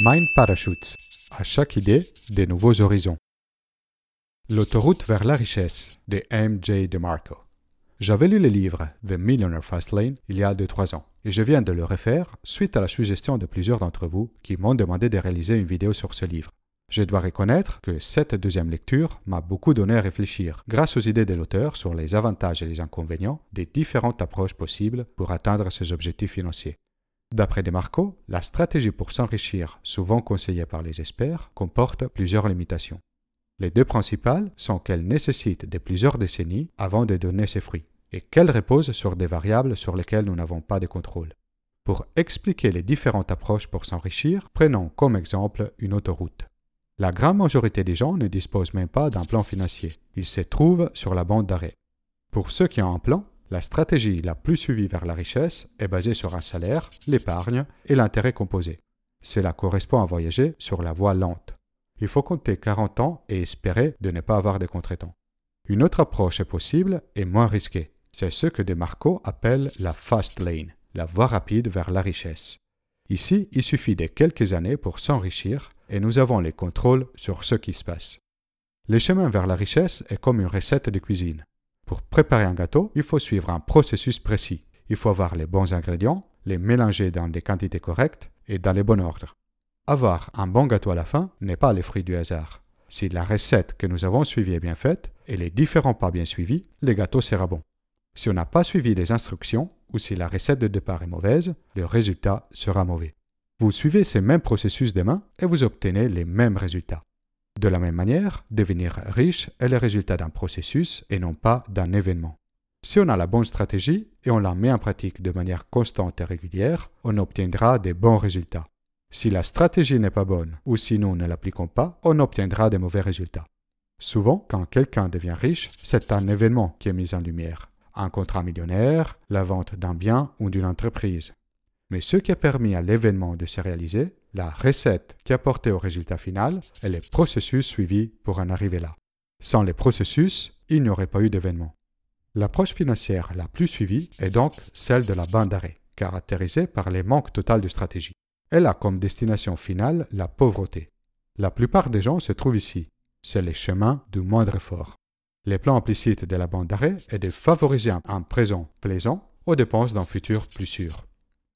Mind Parachutes. À chaque idée, des nouveaux horizons. L'autoroute vers la richesse de M.J. DeMarco. J'avais lu le livre The Millionaire Fast Lane il y a 2-3 ans et je viens de le refaire suite à la suggestion de plusieurs d'entre vous qui m'ont demandé de réaliser une vidéo sur ce livre. Je dois reconnaître que cette deuxième lecture m'a beaucoup donné à réfléchir grâce aux idées de l'auteur sur les avantages et les inconvénients des différentes approches possibles pour atteindre ses objectifs financiers. D'après Demarco, la stratégie pour s'enrichir, souvent conseillée par les experts, comporte plusieurs limitations. Les deux principales sont qu'elle nécessite de plusieurs décennies avant de donner ses fruits et qu'elle repose sur des variables sur lesquelles nous n'avons pas de contrôle. Pour expliquer les différentes approches pour s'enrichir, prenons comme exemple une autoroute. La grande majorité des gens ne disposent même pas d'un plan financier. Ils se trouvent sur la bande d'arrêt. Pour ceux qui ont un plan, la stratégie la plus suivie vers la richesse est basée sur un salaire, l'épargne et l'intérêt composé. Cela correspond à voyager sur la voie lente. Il faut compter 40 ans et espérer de ne pas avoir de contretemps. Une autre approche est possible et moins risquée. C'est ce que Demarco appelle la fast lane, la voie rapide vers la richesse. Ici, il suffit de quelques années pour s'enrichir et nous avons les contrôles sur ce qui se passe. Le chemin vers la richesse est comme une recette de cuisine. Pour préparer un gâteau, il faut suivre un processus précis. Il faut avoir les bons ingrédients, les mélanger dans des quantités correctes et dans les bons ordres. Avoir un bon gâteau à la fin n'est pas le fruit du hasard. Si la recette que nous avons suivie est bien faite et les différents pas bien suivis, le gâteau sera bon. Si on n'a pas suivi les instructions ou si la recette de départ est mauvaise, le résultat sera mauvais. Vous suivez ces mêmes processus demain et vous obtenez les mêmes résultats. De la même manière, devenir riche est le résultat d'un processus et non pas d'un événement. Si on a la bonne stratégie et on la met en pratique de manière constante et régulière, on obtiendra des bons résultats. Si la stratégie n'est pas bonne ou si nous ne l'appliquons pas, on obtiendra des mauvais résultats. Souvent, quand quelqu'un devient riche, c'est un événement qui est mis en lumière. Un contrat millionnaire, la vente d'un bien ou d'une entreprise. Mais ce qui a permis à l'événement de se réaliser, la recette qui a porté au résultat final et les processus suivis pour en arriver là. Sans les processus, il n'y aurait pas eu d'événement. L'approche financière la plus suivie est donc celle de la bande d'arrêt, caractérisée par les manques totaux de stratégie. Elle a comme destination finale la pauvreté. La plupart des gens se trouvent ici. C'est les chemins du moindre effort. Les plans implicites de la bande d'arrêt est de favoriser un présent plaisant aux dépenses d'un futur plus sûr.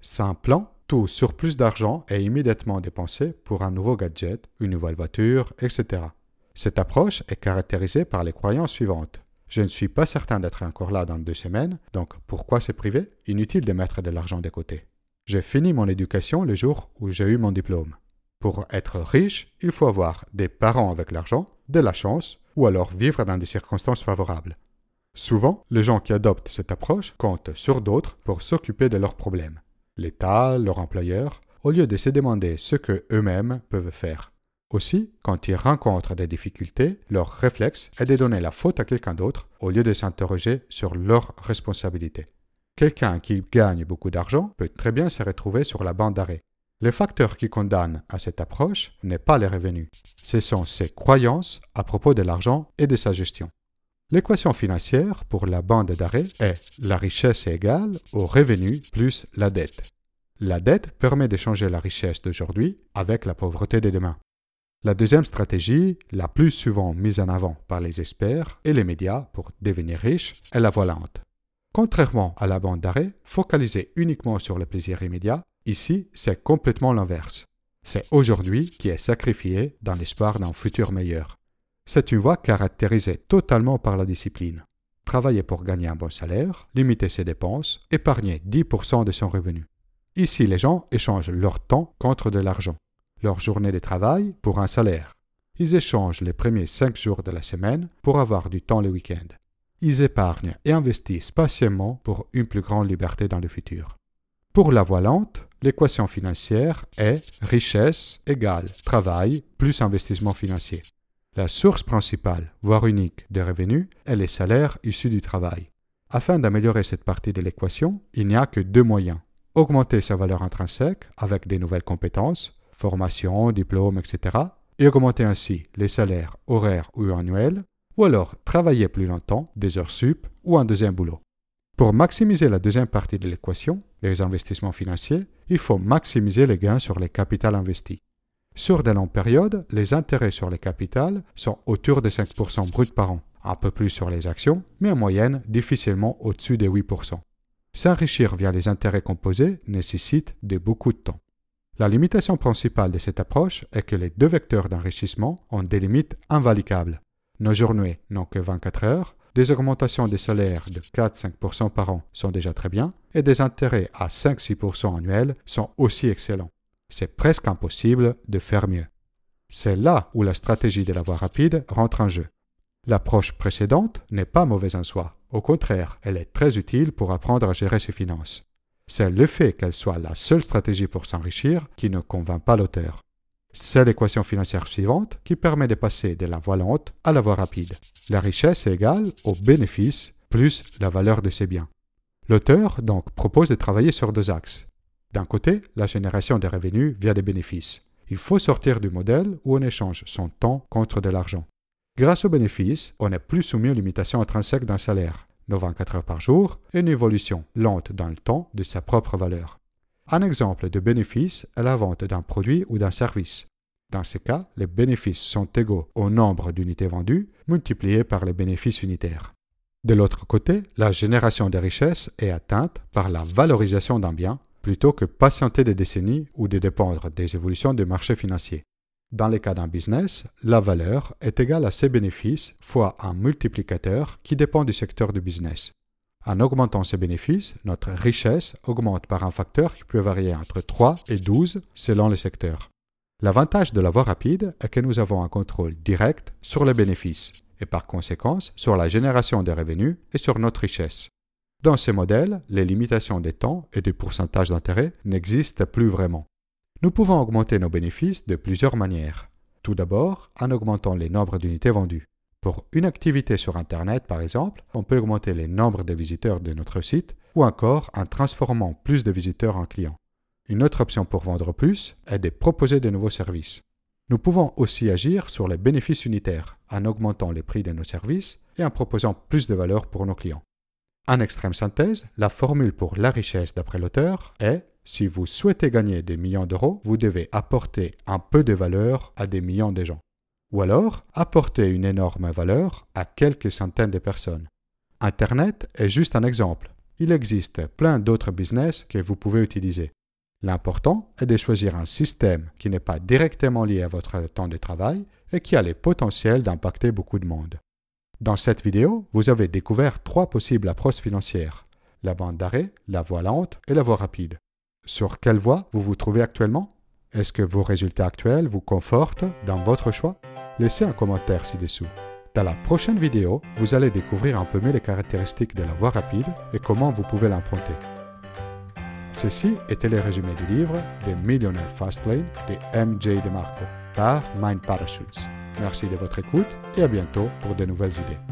Sans plan, tout surplus d'argent est immédiatement dépensé pour un nouveau gadget, une nouvelle voiture, etc. Cette approche est caractérisée par les croyances suivantes. Je ne suis pas certain d'être encore là dans deux semaines, donc pourquoi se priver Inutile de mettre de l'argent de côté. J'ai fini mon éducation le jour où j'ai eu mon diplôme. Pour être riche, il faut avoir des parents avec l'argent, de la chance, ou alors vivre dans des circonstances favorables. Souvent, les gens qui adoptent cette approche comptent sur d'autres pour s'occuper de leurs problèmes l'État, leur employeur, au lieu de se demander ce que eux-mêmes peuvent faire. Aussi, quand ils rencontrent des difficultés, leur réflexe est de donner la faute à quelqu'un d'autre au lieu de s'interroger sur leur responsabilité. Quelqu'un qui gagne beaucoup d'argent peut très bien se retrouver sur la bande d'arrêt. Le facteur qui condamne à cette approche n'est pas les revenus, ce sont ses croyances à propos de l'argent et de sa gestion. L'équation financière pour la bande d'arrêt est la richesse égale au revenu plus la dette. La dette permet d'échanger la richesse d'aujourd'hui avec la pauvreté de demain. La deuxième stratégie, la plus souvent mise en avant par les experts et les médias pour devenir riche, est la volante. Contrairement à la bande d'arrêt, focalisée uniquement sur le plaisir immédiat, ici c'est complètement l'inverse. C'est aujourd'hui qui est sacrifié dans l'espoir d'un futur meilleur. C'est une voie caractérisée totalement par la discipline. Travailler pour gagner un bon salaire, limiter ses dépenses, épargner 10% de son revenu. Ici, les gens échangent leur temps contre de l'argent, leur journée de travail pour un salaire. Ils échangent les premiers 5 jours de la semaine pour avoir du temps le week-end. Ils épargnent et investissent patiemment pour une plus grande liberté dans le futur. Pour la voie lente, l'équation financière est richesse égale travail plus investissement financier. La source principale, voire unique, des revenus est les salaires issus du travail. Afin d'améliorer cette partie de l'équation, il n'y a que deux moyens. Augmenter sa valeur intrinsèque avec des nouvelles compétences, formation, diplôme, etc. et augmenter ainsi les salaires horaires ou annuels, ou alors travailler plus longtemps, des heures sup ou un deuxième boulot. Pour maximiser la deuxième partie de l'équation, les investissements financiers, il faut maximiser les gains sur les capitaux investis. Sur de longues périodes, les intérêts sur les capitales sont autour de 5% brut par an, un peu plus sur les actions, mais en moyenne difficilement au-dessus des 8%. S'enrichir via les intérêts composés nécessite de beaucoup de temps. La limitation principale de cette approche est que les deux vecteurs d'enrichissement ont des limites invalidables. Nos journées n'ont que 24 heures, des augmentations des salaires de 4-5% par an sont déjà très bien, et des intérêts à 5-6% annuels sont aussi excellents. C'est presque impossible de faire mieux. C'est là où la stratégie de la voie rapide rentre en jeu. L'approche précédente n'est pas mauvaise en soi. Au contraire, elle est très utile pour apprendre à gérer ses finances. C'est le fait qu'elle soit la seule stratégie pour s'enrichir qui ne convainc pas l'auteur. C'est l'équation financière suivante qui permet de passer de la voie lente à la voie rapide. La richesse est égale au bénéfice plus la valeur de ses biens. L'auteur donc propose de travailler sur deux axes. D'un côté, la génération des revenus via des bénéfices. Il faut sortir du modèle où on échange son temps contre de l'argent. Grâce aux bénéfices, on n'est plus soumis aux limitations intrinsèques d'un salaire. 24 heures par jour, et une évolution lente dans le temps de sa propre valeur. Un exemple de bénéfice est la vente d'un produit ou d'un service. Dans ce cas, les bénéfices sont égaux au nombre d'unités vendues multipliées par les bénéfices unitaires. De l'autre côté, la génération des richesses est atteinte par la valorisation d'un bien plutôt que patienter des décennies ou de dépendre des évolutions du marché financier. Dans le cas d'un business, la valeur est égale à ses bénéfices fois un multiplicateur qui dépend du secteur du business. En augmentant ses bénéfices, notre richesse augmente par un facteur qui peut varier entre 3 et 12 selon le secteur. L'avantage de la voie rapide est que nous avons un contrôle direct sur les bénéfices et par conséquent sur la génération des revenus et sur notre richesse. Dans ces modèles, les limitations des temps et du pourcentage d'intérêt n'existent plus vraiment. Nous pouvons augmenter nos bénéfices de plusieurs manières. Tout d'abord, en augmentant les nombres d'unités vendues. Pour une activité sur Internet, par exemple, on peut augmenter les nombres de visiteurs de notre site ou encore en transformant plus de visiteurs en clients. Une autre option pour vendre plus est de proposer de nouveaux services. Nous pouvons aussi agir sur les bénéfices unitaires en augmentant les prix de nos services et en proposant plus de valeur pour nos clients. En extrême synthèse, la formule pour la richesse d'après l'auteur est si vous souhaitez gagner des millions d'euros, vous devez apporter un peu de valeur à des millions de gens. Ou alors, apporter une énorme valeur à quelques centaines de personnes. Internet est juste un exemple. Il existe plein d'autres business que vous pouvez utiliser. L'important est de choisir un système qui n'est pas directement lié à votre temps de travail et qui a le potentiel d'impacter beaucoup de monde. Dans cette vidéo, vous avez découvert trois possibles approches financières, la bande d'arrêt, la voie lente et la voie rapide. Sur quelle voie vous vous trouvez actuellement? Est-ce que vos résultats actuels vous confortent dans votre choix? Laissez un commentaire ci-dessous. Dans la prochaine vidéo, vous allez découvrir un peu mieux les caractéristiques de la voie rapide et comment vous pouvez l'emprunter. Ceci était le résumé du livre The Millionaire Fastlane de MJ DeMarco par Mind Parachutes. Merci de votre écoute et à bientôt pour de nouvelles idées.